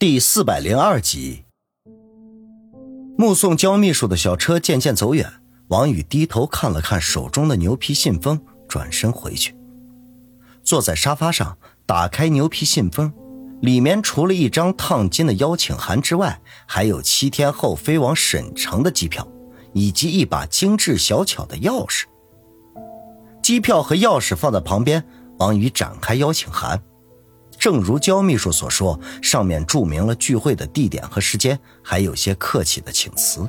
第四百零二集，目送焦秘书的小车渐渐走远，王宇低头看了看手中的牛皮信封，转身回去。坐在沙发上，打开牛皮信封，里面除了一张烫金的邀请函之外，还有七天后飞往沈城的机票，以及一把精致小巧的钥匙。机票和钥匙放在旁边，王宇展开邀请函。正如焦秘书所说，上面注明了聚会的地点和时间，还有些客气的请辞，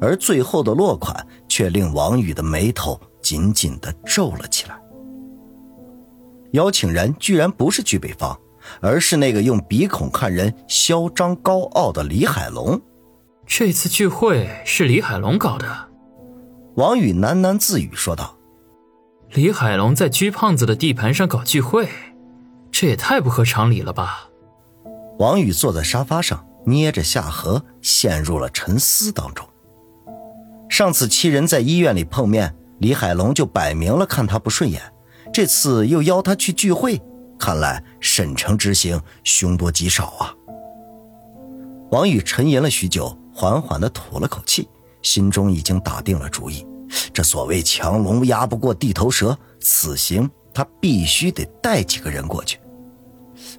而最后的落款却令王宇的眉头紧紧的皱了起来。邀请人居然不是聚北方，而是那个用鼻孔看人、嚣张高傲的李海龙。这次聚会是李海龙搞的，王宇喃喃自语说道：“李海龙在居胖子的地盘上搞聚会。”这也太不合常理了吧！王宇坐在沙发上，捏着下颌，陷入了沉思当中。上次七人在医院里碰面，李海龙就摆明了看他不顺眼，这次又邀他去聚会，看来沈城之行凶多吉少啊！王宇沉吟了许久，缓缓地吐了口气，心中已经打定了主意：这所谓强龙压不过地头蛇，此行他必须得带几个人过去。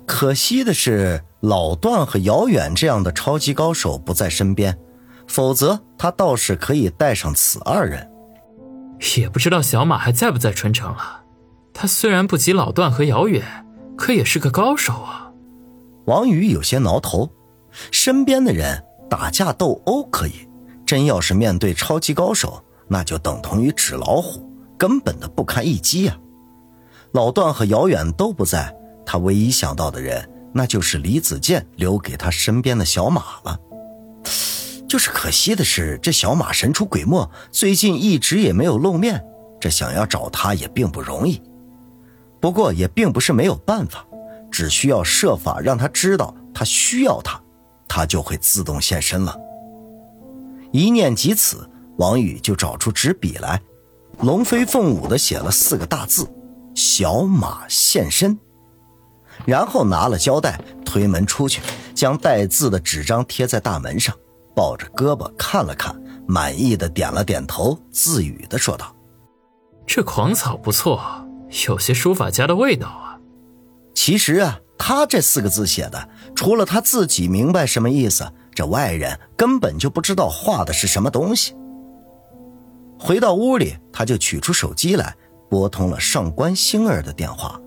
可惜的是，老段和姚远这样的超级高手不在身边，否则他倒是可以带上此二人。也不知道小马还在不在春城了。他虽然不及老段和姚远，可也是个高手啊。王宇有些挠头，身边的人打架斗殴可以，真要是面对超级高手，那就等同于纸老虎，根本的不堪一击呀。老段和姚远都不在。他唯一想到的人，那就是李子健留给他身边的小马了。就是可惜的是，这小马神出鬼没，最近一直也没有露面，这想要找他也并不容易。不过也并不是没有办法，只需要设法让他知道他需要他，他就会自动现身了。一念及此，王宇就找出纸笔来，龙飞凤舞的写了四个大字：“小马现身。”然后拿了胶带，推门出去，将带字的纸张贴在大门上，抱着胳膊看了看，满意的点了点头，自语的说道：“这狂草不错，有些书法家的味道啊。”其实啊，他这四个字写的，除了他自己明白什么意思，这外人根本就不知道画的是什么东西。回到屋里，他就取出手机来，拨通了上官星儿的电话。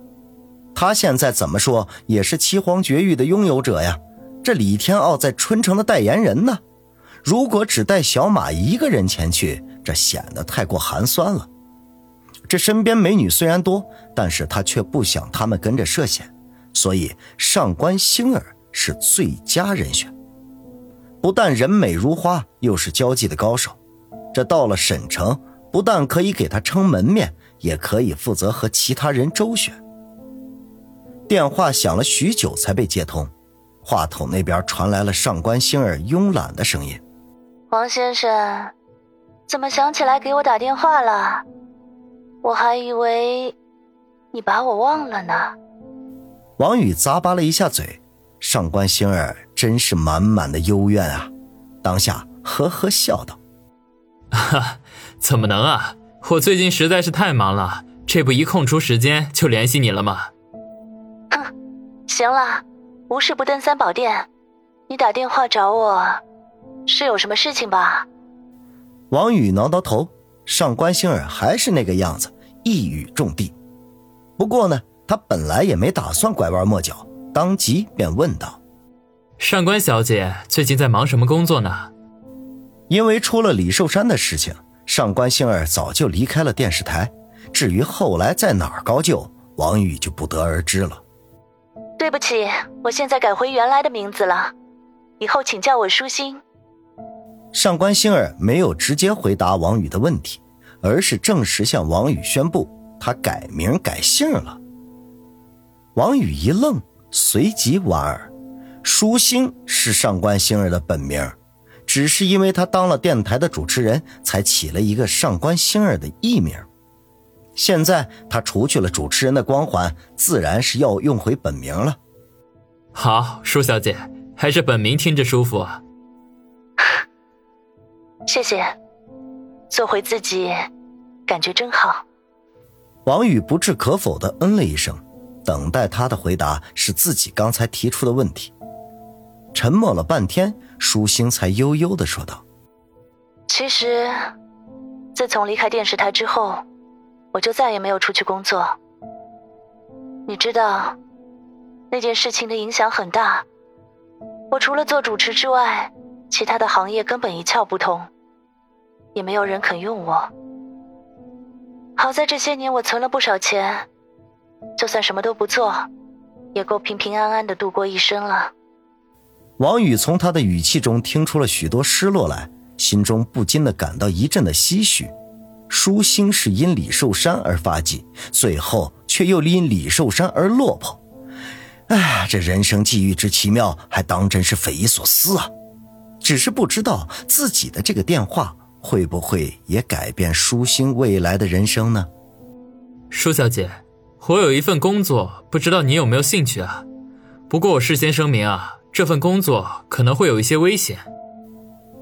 他现在怎么说也是七皇绝域的拥有者呀，这李天傲在春城的代言人呢。如果只带小马一个人前去，这显得太过寒酸了。这身边美女虽然多，但是他却不想他们跟着涉险，所以上官星儿是最佳人选。不但人美如花，又是交际的高手，这到了沈城，不但可以给他撑门面，也可以负责和其他人周旋。电话响了许久才被接通，话筒那边传来了上官星儿慵懒的声音：“王先生，怎么想起来给我打电话了？我还以为你把我忘了呢。”王宇咂巴了一下嘴，上官星儿真是满满的幽怨啊！当下呵呵笑道：“哈，怎么能啊？我最近实在是太忙了，这不一空出时间就联系你了吗？”行了，无事不登三宝殿。你打电话找我，是有什么事情吧？王宇挠挠头，上官星儿还是那个样子，一语中的。不过呢，他本来也没打算拐弯抹角，当即便问道：“上官小姐最近在忙什么工作呢？”因为出了李寿山的事情，上官星儿早就离开了电视台。至于后来在哪儿高就，王宇就不得而知了。对不起，我现在改回原来的名字了，以后请叫我舒心。上官星儿没有直接回答王宇的问题，而是正式向王宇宣布他改名改姓了。王宇一愣，随即莞尔，舒心是上官星儿的本名，只是因为他当了电台的主持人，才起了一个上官星儿的艺名。现在他除去了主持人的光环，自然是要用回本名了。好，舒小姐，还是本名听着舒服啊？谢谢，做回自己，感觉真好。王宇不置可否的嗯了一声，等待他的回答是自己刚才提出的问题。沉默了半天，舒心才悠悠的说道：“其实，自从离开电视台之后，我就再也没有出去工作。你知道，那件事情的影响很大。我除了做主持之外，其他的行业根本一窍不通，也没有人肯用我。好在这些年我存了不少钱，就算什么都不做，也够平平安安的度过一生了。”王宇从他的语气中听出了许多失落来，心中不禁的感到一阵的唏嘘。舒心是因李寿山而发迹，最后却又因李寿山而落魄。哎，这人生际遇之奇妙，还当真是匪夷所思啊！只是不知道自己的这个电话会不会也改变舒心未来的人生呢？舒小姐，我有一份工作，不知道你有没有兴趣啊？不过我事先声明啊。这份工作可能会有一些危险。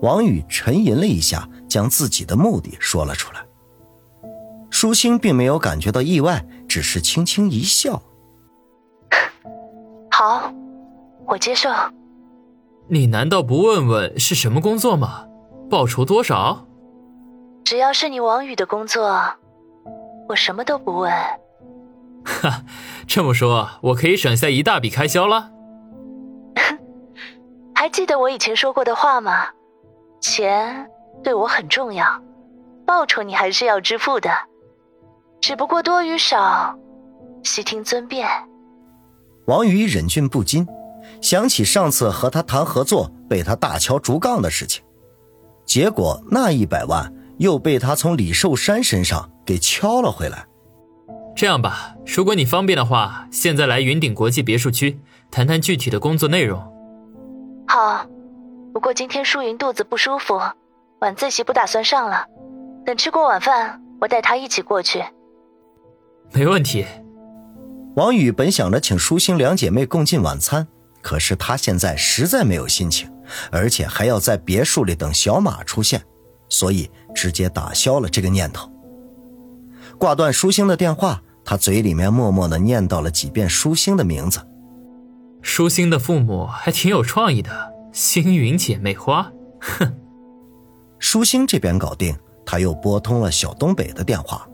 王宇沉吟了一下，将自己的目的说了出来。舒心并没有感觉到意外，只是轻轻一笑：“ 好，我接受。”你难道不问问是什么工作吗？报酬多少？只要是你王宇的工作，我什么都不问。哈，这么说，我可以省下一大笔开销了。还记得我以前说过的话吗？钱对我很重要，报酬你还是要支付的，只不过多与少，悉听尊便。王宇忍俊不禁，想起上次和他谈合作被他大敲竹杠的事情，结果那一百万又被他从李寿山身上给敲了回来。这样吧，如果你方便的话，现在来云顶国际别墅区谈谈具体的工作内容。好，不过今天舒云肚子不舒服，晚自习不打算上了。等吃过晚饭，我带她一起过去。没问题。王宇本想着请舒心两姐妹共进晚餐，可是他现在实在没有心情，而且还要在别墅里等小马出现，所以直接打消了这个念头。挂断舒心的电话，他嘴里面默默的念叨了几遍舒心的名字。舒心的父母还挺有创意的，星云姐妹花。哼，舒心这边搞定，他又拨通了小东北的电话。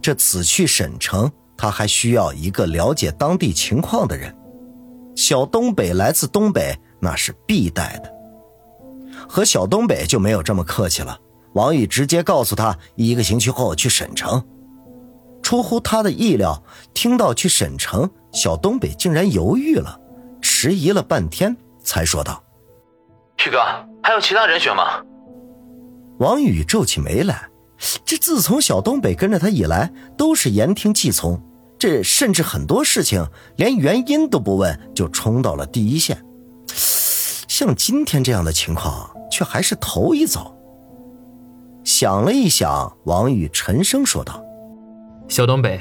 这此去沈城，他还需要一个了解当地情况的人。小东北来自东北，那是必带的。和小东北就没有这么客气了。王宇直接告诉他，一个星期后去沈城。出乎他的意料，听到去沈城，小东北竟然犹豫了。迟疑了半天，才说道：“旭哥，还有其他人选吗？”王宇皱起眉来，这自从小东北跟着他以来，都是言听计从，这甚至很多事情连原因都不问就冲到了第一线。像今天这样的情况，却还是头一遭。想了一想，王宇沉声说道：“小东北，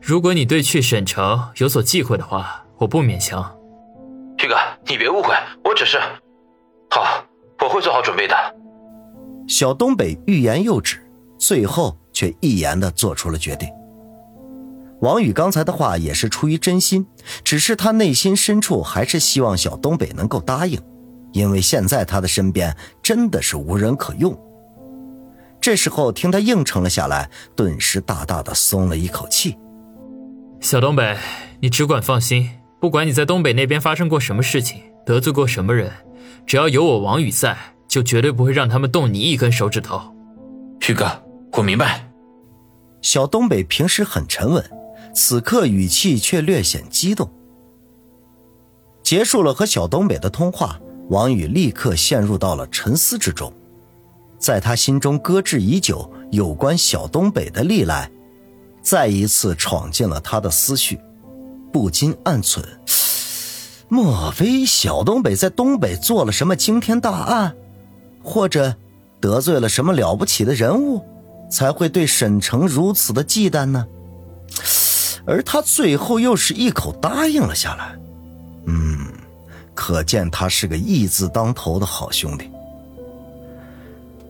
如果你对去沈城有所忌讳的话，我不勉强。”旭哥，你别误会，我只是……好，我会做好准备的。小东北欲言又止，最后却一言的做出了决定。王宇刚才的话也是出于真心，只是他内心深处还是希望小东北能够答应，因为现在他的身边真的是无人可用。这时候听他应承了下来，顿时大大的松了一口气。小东北，你只管放心。不管你在东北那边发生过什么事情，得罪过什么人，只要有我王宇在，就绝对不会让他们动你一根手指头。旭哥，我明白。小东北平时很沉稳，此刻语气却略显激动。结束了和小东北的通话，王宇立刻陷入到了沉思之中，在他心中搁置已久有关小东北的历来，再一次闯进了他的思绪。不禁暗忖：莫非小东北在东北做了什么惊天大案，或者得罪了什么了不起的人物，才会对沈城如此的忌惮呢？而他最后又是一口答应了下来。嗯，可见他是个义字当头的好兄弟。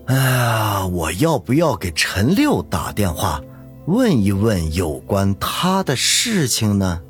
哎呀，我要不要给陈六打电话，问一问有关他的事情呢？